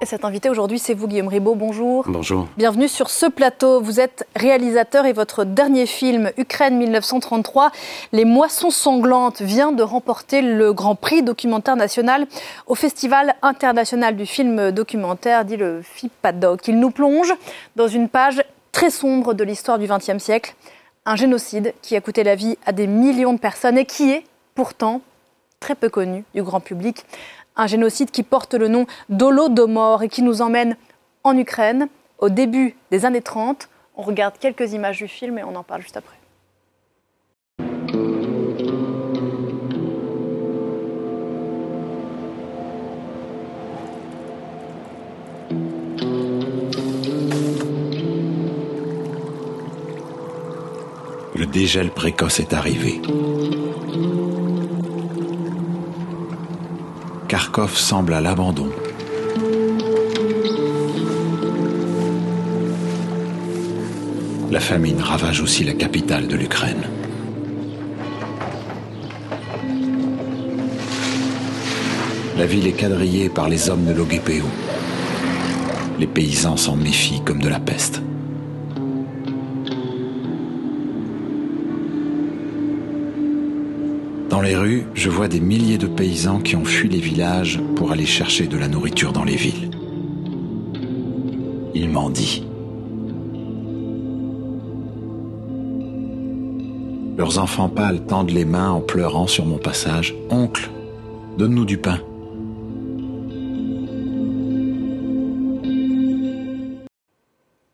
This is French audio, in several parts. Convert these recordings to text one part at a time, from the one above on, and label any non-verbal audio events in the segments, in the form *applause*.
Et cet invité aujourd'hui, c'est vous, Guillaume Ribaud. Bonjour. Bonjour. Bienvenue sur ce plateau. Vous êtes réalisateur et votre dernier film, Ukraine 1933, Les Moissons Sanglantes, vient de remporter le Grand Prix documentaire national au Festival international du film documentaire, dit le FIPADOC. Il nous plonge dans une page très sombre de l'histoire du XXe siècle, un génocide qui a coûté la vie à des millions de personnes et qui est pourtant très peu connu du grand public un génocide qui porte le nom d'Holodomor et qui nous emmène en Ukraine au début des années 30. On regarde quelques images du film et on en parle juste après. Le dégel précoce est arrivé. Kharkov semble à l'abandon. La famine ravage aussi la capitale de l'Ukraine. La ville est quadrillée par les hommes de l'OGPO. Les paysans s'en méfient comme de la peste. Dans les rues, je vois des milliers de paysans qui ont fui les villages pour aller chercher de la nourriture dans les villes. Ils mendient. Leurs enfants pâles tendent les mains en pleurant sur mon passage. Oncle, donne-nous du pain.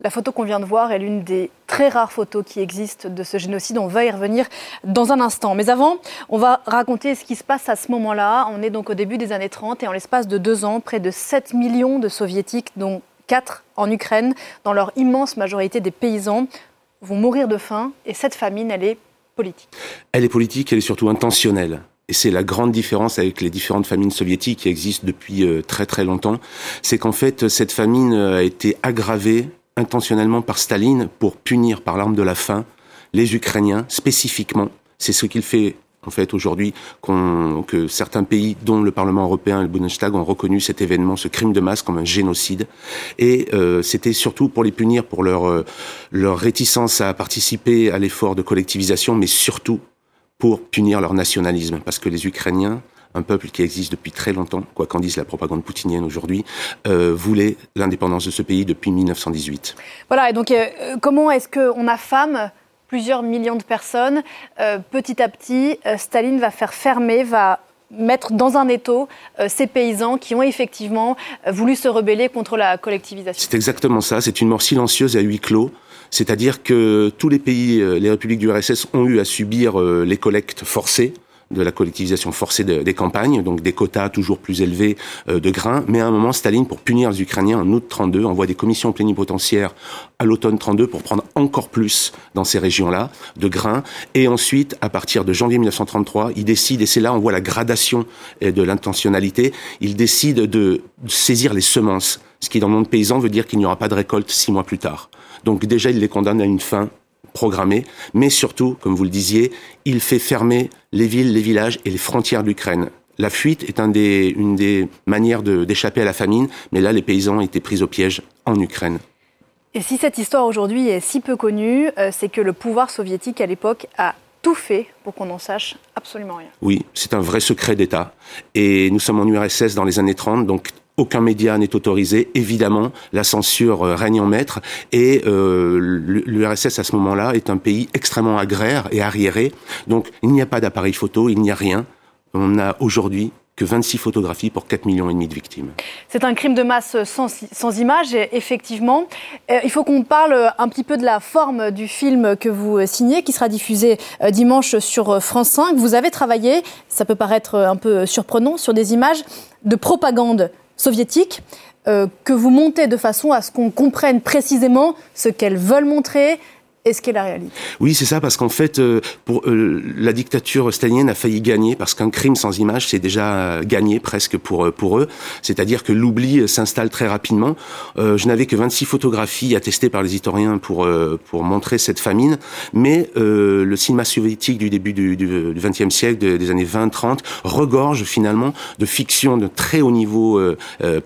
La photo qu'on vient de voir est l'une des très rares photos qui existent de ce génocide. On va y revenir dans un instant. Mais avant, on va raconter ce qui se passe à ce moment-là. On est donc au début des années 30 et en l'espace de deux ans, près de 7 millions de soviétiques, dont 4 en Ukraine, dans leur immense majorité des paysans, vont mourir de faim. Et cette famine, elle est politique. Elle est politique, elle est surtout intentionnelle. Et c'est la grande différence avec les différentes famines soviétiques qui existent depuis euh, très très longtemps. C'est qu'en fait, cette famine a été aggravée intentionnellement par Staline pour punir par l'arme de la faim les Ukrainiens spécifiquement. C'est ce qu'il fait en fait aujourd'hui que certains pays, dont le Parlement européen et le Bundestag, ont reconnu cet événement, ce crime de masse, comme un génocide. Et euh, c'était surtout pour les punir pour leur euh, leur réticence à participer à l'effort de collectivisation, mais surtout pour punir leur nationalisme, parce que les Ukrainiens un peuple qui existe depuis très longtemps, quoi qu'en dise la propagande poutinienne aujourd'hui, euh, voulait l'indépendance de ce pays depuis 1918. Voilà, et donc euh, comment est-ce qu'on affame plusieurs millions de personnes euh, Petit à petit, Staline va faire fermer, va mettre dans un étau ces paysans qui ont effectivement voulu se rebeller contre la collectivisation. C'est exactement ça, c'est une mort silencieuse à huis clos. C'est-à-dire que tous les pays, les républiques du RSS ont eu à subir les collectes forcées de la collectivisation forcée des campagnes, donc des quotas toujours plus élevés euh, de grains. Mais à un moment, Staline, pour punir les Ukrainiens, en août 32, envoie des commissions plénipotentiaires à l'automne 32 pour prendre encore plus dans ces régions-là de grains. Et ensuite, à partir de janvier 1933, il décide, et c'est là on voit la gradation euh, de l'intentionnalité, il décide de saisir les semences, ce qui dans le monde paysan veut dire qu'il n'y aura pas de récolte six mois plus tard. Donc déjà, il les condamne à une fin programmé, mais surtout, comme vous le disiez, il fait fermer les villes, les villages et les frontières de l'Ukraine. La fuite est un des, une des manières d'échapper à la famine, mais là, les paysans étaient pris au piège en Ukraine. Et si cette histoire aujourd'hui est si peu connue, euh, c'est que le pouvoir soviétique à l'époque a tout fait pour qu'on n'en sache absolument rien. Oui, c'est un vrai secret d'État. Et nous sommes en URSS dans les années 30, donc aucun média n'est autorisé. Évidemment, la censure euh, règne en maître. Et euh, l'URSS, à ce moment-là, est un pays extrêmement agraire et arriéré. Donc, il n'y a pas d'appareil photo, il n'y a rien. On n'a aujourd'hui que 26 photographies pour 4 millions et demi de victimes. C'est un crime de masse sans, sans image, effectivement. Euh, il faut qu'on parle un petit peu de la forme du film que vous signez, qui sera diffusé dimanche sur France 5. Vous avez travaillé, ça peut paraître un peu surprenant, sur des images de propagande soviétiques euh, que vous montez de façon à ce qu'on comprenne précisément ce qu'elles veulent montrer ce la réalité? Oui, c'est ça, parce qu'en fait, euh, euh, la dictature stalinienne a failli gagner, parce qu'un crime sans image, c'est déjà gagné presque pour eux. C'est-à-dire que l'oubli s'installe très rapidement. je n'avais que 26 photographies attestées par les historiens pour pour montrer cette famine, mais le cinéma soviétique du début du, du, siècle, des années 20-30, regorge finalement de fiction de très haut niveau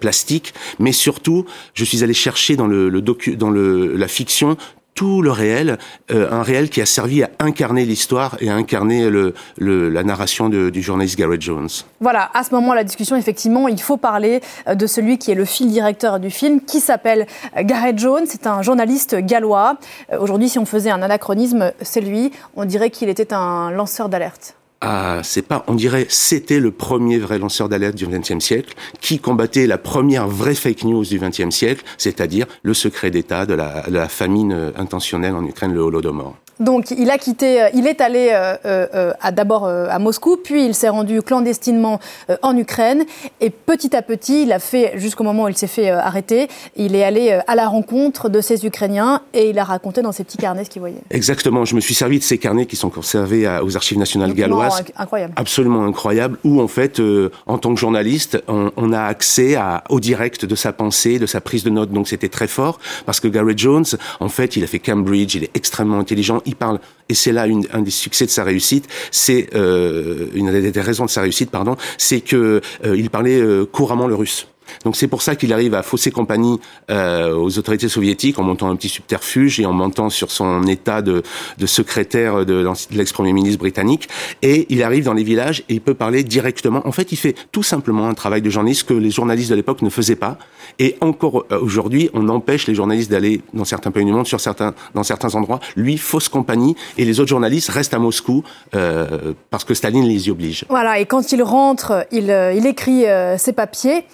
plastique, mais surtout, je suis allé chercher dans le, dans la fiction tout le réel, euh, un réel qui a servi à incarner l'histoire et à incarner le, la narration du journaliste Garrett Jones. Voilà, à ce moment la discussion, effectivement, il faut parler euh, de celui qui est le fil directeur du film, qui s'appelle euh, Garrett Jones. C'est un journaliste gallois. Aujourd'hui, si on faisait un anachronisme, c'est lui. On dirait qu'il était un lanceur d'alerte ah, c'est pas, on dirait, c'était le premier vrai lanceur d'alerte du XXe siècle, qui combattait la première vraie fake news du XXe siècle, c'est-à-dire le secret d'État de la, de la famine intentionnelle en Ukraine, le Holodomor. Donc il a quitté, euh, il est allé euh, euh, d'abord à Moscou, puis il s'est rendu clandestinement en Ukraine, et petit à petit, il a fait, jusqu'au moment où il s'est fait arrêter, il est allé à la rencontre de ces Ukrainiens et il a raconté dans ses petits carnets ce qu'il voyait. Exactement, je me suis servi de ces carnets qui sont conservés aux archives nationales galloises. Incroyable. Absolument incroyable, où en fait, en tant que journaliste, on, a accès à, au direct de sa pensée, de sa prise de notes, donc c'était très fort, parce que Gary Jones, en fait, il a fait Cambridge, il est extrêmement intelligent, il parle, et c'est là un des succès de sa réussite, c'est euh, une des raisons de sa réussite, pardon, c'est que euh, il parlait euh, couramment le russe. Donc c'est pour ça qu'il arrive à fausser compagnie euh, aux autorités soviétiques en montant un petit subterfuge et en montant sur son état de, secrétaire de, l'ex-premier ministre britannique. Et il arrive dans les villages et il peut parler directement. En fait, il fait tout simplement un travail de journaliste que les journalistes de l'époque ne faisaient pas. Et encore euh, aujourd'hui, on empêche les journalistes d'aller dans certains pays du monde, sur certains, dans certains endroits. Lui, fausse compagnie et les autres journalistes restent à Moscou euh, parce que Staline les y oblige. Voilà, et quand il rentre, il, écrit ses papiers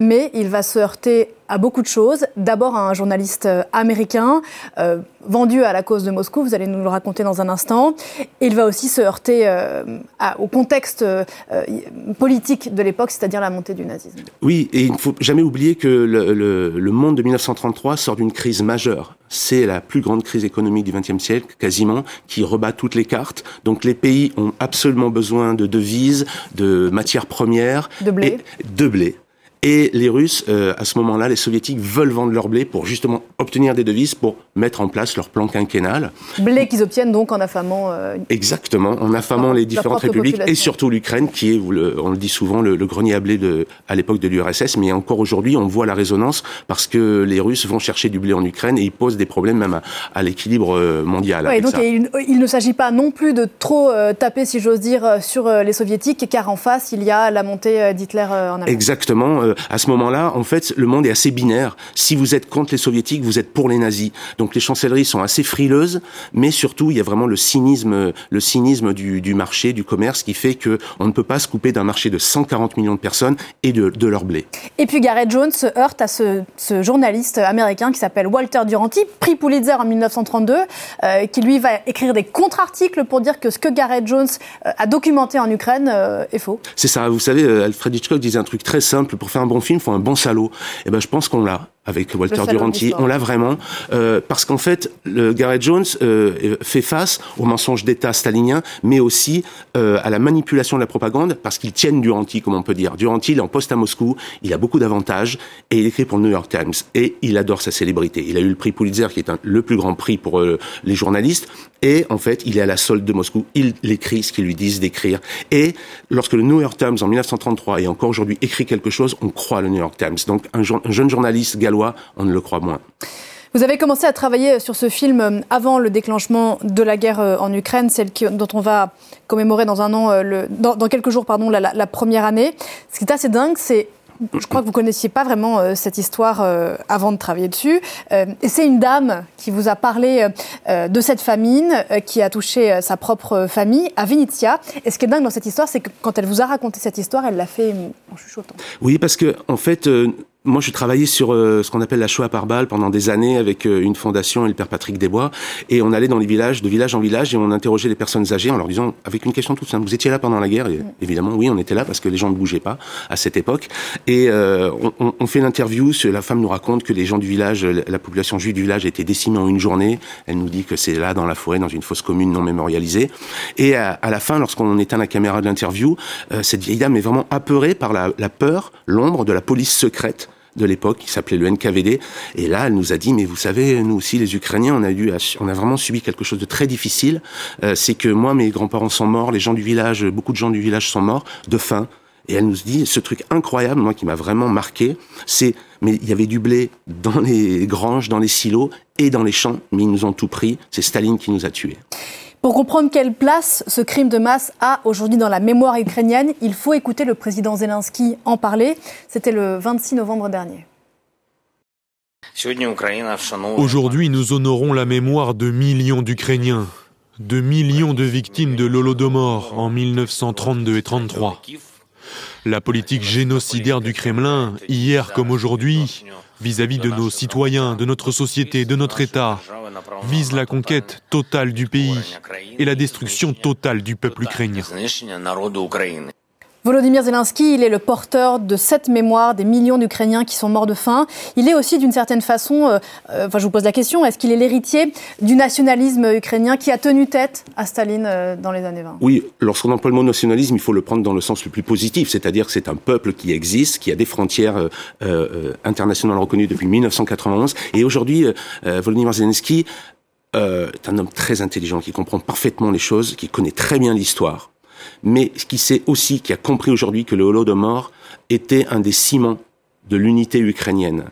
mais il va se heurter à beaucoup de choses. D'abord à un journaliste euh, américain euh, vendu à la cause de Moscou, vous allez nous le raconter dans un instant. Il va aussi se heurter euh, au contexte politique de l'époque, c'est-à-dire la montée du nazisme. Oui, et il ne faut jamais oublier que le, le monde de 1933 sort d'une crise majeure. C'est la plus grande crise économique du XXe siècle, quasiment, qui rebat toutes les cartes. Donc les pays ont absolument besoin de devises, de matières premières. De blé. de blé. Et les Russes, euh, à ce moment-là, les Soviétiques veulent vendre leur blé pour justement obtenir des devises pour mettre en place leur plan quinquennal. Blé qu'ils obtiennent donc en affamant. Euh, Exactement, en affamant les différentes républiques et surtout l'Ukraine, qui est, on le dit souvent, le, grenier à blé de, à l'époque de l'URSS. Mais encore aujourd'hui, on voit la résonance parce que les Russes vont chercher du blé en Ukraine et ils posent des problèmes même à, l'équilibre euh, mondial. donc il, ne s'agit pas non plus de trop taper, si j'ose dire, sur les Soviétiques, car en face, il y a la montée d'Hitler en Allemagne. Exactement. Euh, à ce moment-là, en fait, le monde est assez binaire. Si vous êtes contre les soviétiques, vous êtes pour les nazis. Donc les chancelleries sont assez frileuses, mais surtout, il y a vraiment le cynisme, le cynisme du, du marché, du commerce, qui fait que on ne peut pas se couper d'un marché de 140 millions de personnes et de, de leur blé. Et puis Gareth Jones se heurte à ce, ce journaliste américain qui s'appelle Walter Duranty, prix Pulitzer en 1932, euh, qui lui va écrire des contre-articles pour dire que ce que Gareth Jones euh, a documenté en Ukraine est faux. C'est ça. Vous savez, Alfred Hitchcock disait un truc très simple pour faire un bon film, faut un bon salaud. Et eh ben, je pense qu'on l'a avec Walter Duranty. On l'a vraiment euh, parce qu'en fait, le Gareth Jones euh, fait face au mensonge d'État stalinien, mais aussi euh, à la manipulation de la propagande parce qu'il tienne Duranty, comme on peut dire. Duranty, il est en poste à Moscou, il a beaucoup d'avantages et il écrit pour le New York Times et il adore sa célébrité. Il a eu le prix Pulitzer, qui est un, le plus grand prix pour les journalistes, et en fait, il est à la solde de Moscou. Il écrit ce qu'ils lui disent d'écrire. Et lorsque le New York Times, en 1933 et encore aujourd'hui, écrit quelque chose, on croit le New York Times. Donc un, un jeune journaliste on ne le croit moins. Vous avez commencé à travailler sur ce film euh, avant le déclenchement de la guerre euh, en Ukraine, celle dont on va commémorer dans un an, euh, le, dans, quelques jours, pardon, la, la, première année. Ce qui est assez dingue, c'est je crois que vous connaissiez pas vraiment cette histoire avant de travailler dessus. Et c'est une dame qui vous a parlé de cette famine qui a touché sa propre famille à Vinitsia. Et ce qui est dingue dans cette histoire, c'est que quand elle vous a raconté cette histoire, elle l'a fait en chuchotant. Oui, parce que en fait moi, je travaillais sur euh, ce qu'on appelle la Shoah par balle pendant des années avec euh, une fondation et le père Patrick Desbois. Et on allait dans les villages, de village en village, et on interrogeait les personnes âgées en leur disant, avec une question toute simple, vous étiez là pendant la guerre? Et, Évidemment, oui, on était là parce que les gens ne bougeaient pas à cette époque. Et euh, on, on, fait l'interview, la femme nous raconte que les gens du village, la population juive du village a été décimée en une journée. Elle nous dit que c'est là, dans la forêt, dans une fosse commune non mémorialisée. Et à, la fin, lorsqu'on éteint la caméra de l'interview, cette vieille dame est vraiment apeurée par la, la peur, l'ombre de la police secrète de l'époque qui s'appelait le NKVD. Et là, elle nous a dit, mais vous savez, nous aussi, les Ukrainiens, on a on a vraiment subi quelque chose de très difficile. Euh, c'est que moi, mes grands-parents sont morts, les gens du village, beaucoup de gens du village sont morts de faim. Et elle nous dit, ce truc incroyable, moi, qui m'a vraiment marqué, c'est, mais il y avait du blé dans les granges, dans les silos et dans les champs, mais ils nous ont tout pris. C'est Staline qui nous a tués. Pour comprendre quelle place ce crime de masse a aujourd'hui dans la mémoire ukrainienne, il faut écouter le président Zelensky en parler. C'était le 26 novembre dernier. Aujourd'hui, nous honorons la mémoire de millions d'Ukrainiens, de millions de victimes de l'Holodomor en 1932 et 1933. La politique génocidaire du Kremlin, hier comme aujourd'hui, vis-à-vis de nos citoyens, de notre société, de notre État, vise la conquête totale du pays et la destruction totale du peuple ukrainien. Volodymyr Zelensky, il est le porteur de cette mémoire des millions d'Ukrainiens qui sont morts de faim. Il est aussi d'une certaine façon, euh, euh, enfin je vous pose la question, est-ce qu'il est l'héritier du nationalisme ukrainien qui a tenu tête à Staline euh, dans les années 20 Oui, lorsqu'on emploie le mot nationalisme, il faut le prendre dans le sens le plus positif, c'est-à-dire que c'est un peuple qui existe, qui a des frontières internationales reconnues depuis 1991. Et aujourd'hui, Volodymyr Zelensky est un homme très intelligent, qui comprend parfaitement les choses, qui connaît très bien l'histoire mais qui sait aussi, qui a compris aujourd'hui que le Holodomor était un des ciments de l'unité ukrainienne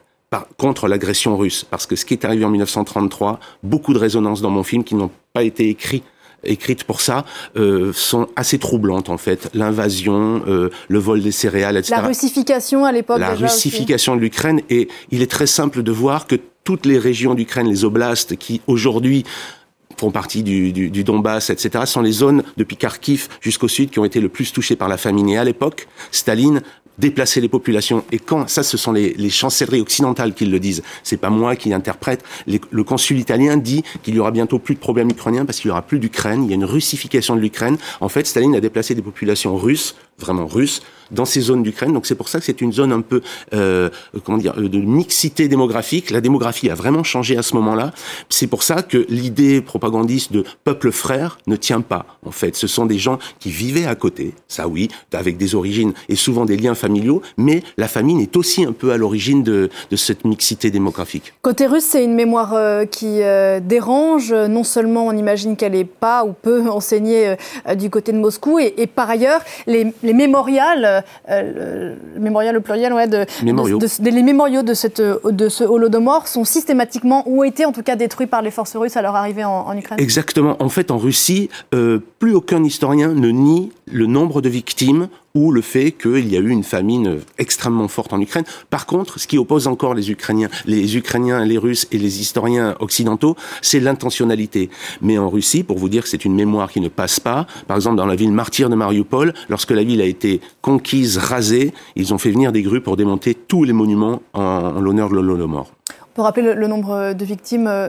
contre l'agression russe. Parce que ce qui est arrivé en 1933, beaucoup de résonances dans mon film qui n'ont pas été écrites écrites pour ça euh, sont assez troublantes en fait. L'invasion, euh, le vol des céréales, etc. La russification à l'époque. La russification de l'Ukraine et il est très simple de voir que toutes les régions d'Ukraine, les oblasts qui aujourd'hui font partie du, du, Donbass, etc., sont les zones depuis Kharkiv jusqu'au sud qui ont été le plus touchées par la famine. Et à l'époque, Staline déplaçait les populations. Et quand ça, ce sont les, les chancelleries occidentales qui le disent. C'est pas moi qui interprète. le consul italien dit qu'il y aura bientôt plus de problèmes ukrainiens parce qu'il y aura plus d'Ukraine. Il y a une russification de l'Ukraine. En fait, Staline a déplacé des populations russes, vraiment russes, dans ces zones d'Ukraine. Donc c'est pour ça que c'est une zone un peu, euh, comment dire, de mixité démographique. La démographie a vraiment changé à ce moment-là. C'est pour ça que l'idée propagandiste de peuple frère ne tient pas. En fait, ce sont des gens qui vivaient à côté, ça oui, avec des origines et souvent des liens familiaux, mais la famine est aussi un peu à l'origine de, cette mixité démographique. Côté russe, c'est une mémoire euh, qui euh, dérange. Non seulement on imagine qu'elle n'est pas ou peu *laughs* enseignée euh, du côté de Moscou, et, par ailleurs, les, les mémorials le mémorial au pluriel, ouais, de, les mémoriaux de, cette, de ce holodomor sont systématiquement, ou ont été en tout cas détruits par les forces russes à leur arrivée en, Ukraine Exactement. En fait, en Russie, euh, plus aucun historien ne nie le nombre de victimes ou le fait qu'il y a eu une famine extrêmement forte en Ukraine. Par contre, ce qui oppose encore les Ukrainiens, les Ukrainiens, les Russes et les historiens occidentaux, c'est l'intentionnalité. Mais en Russie, pour vous dire que c'est une mémoire qui ne passe pas, par exemple dans la ville martyre de Mariupol, lorsque la ville a été conquise, rasée, ils ont fait venir des grues pour démonter tous les monuments en, l'honneur de l'Holodomor. On peut rappeler le, nombre de victimes euh,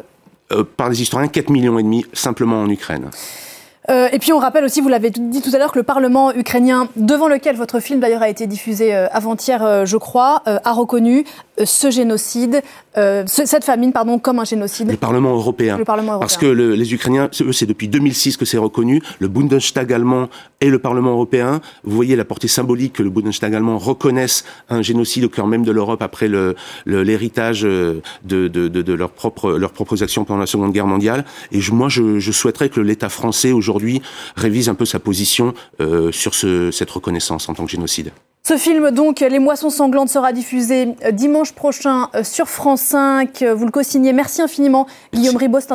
euh, Par les historiens, 4 millions et demi simplement en Ukraine. Euh, et puis on rappelle aussi, vous l'avez dit tout à l'heure, que le Parlement ukrainien, devant lequel votre film d'ailleurs a été diffusé euh, avant-hier, euh, je crois, a reconnu ce génocide, cette famine, pardon, comme un génocide. Le Parlement européen. Le Parlement européen. Parce que les Ukrainiens, eux, c'est depuis 2006 que c'est reconnu. Le Bundestag allemand et le Parlement européen, vous voyez la portée symbolique que le Bundestag allemand reconnaisse un génocide au cœur même de l'Europe après l'héritage le, de, de, de, de leurs propres leurs propres actions pendant la Seconde Guerre mondiale. Et je, moi, je, je souhaiterais que l'État français aujourd'hui aujourd'hui révise un peu sa position euh, sur ce, cette reconnaissance en tant que génocide. Ce film, donc, Les Moissons Sanglantes, sera diffusé euh, dimanche prochain euh, sur France 5. Vous le co-signez. Merci infiniment, Guillaume Ribot.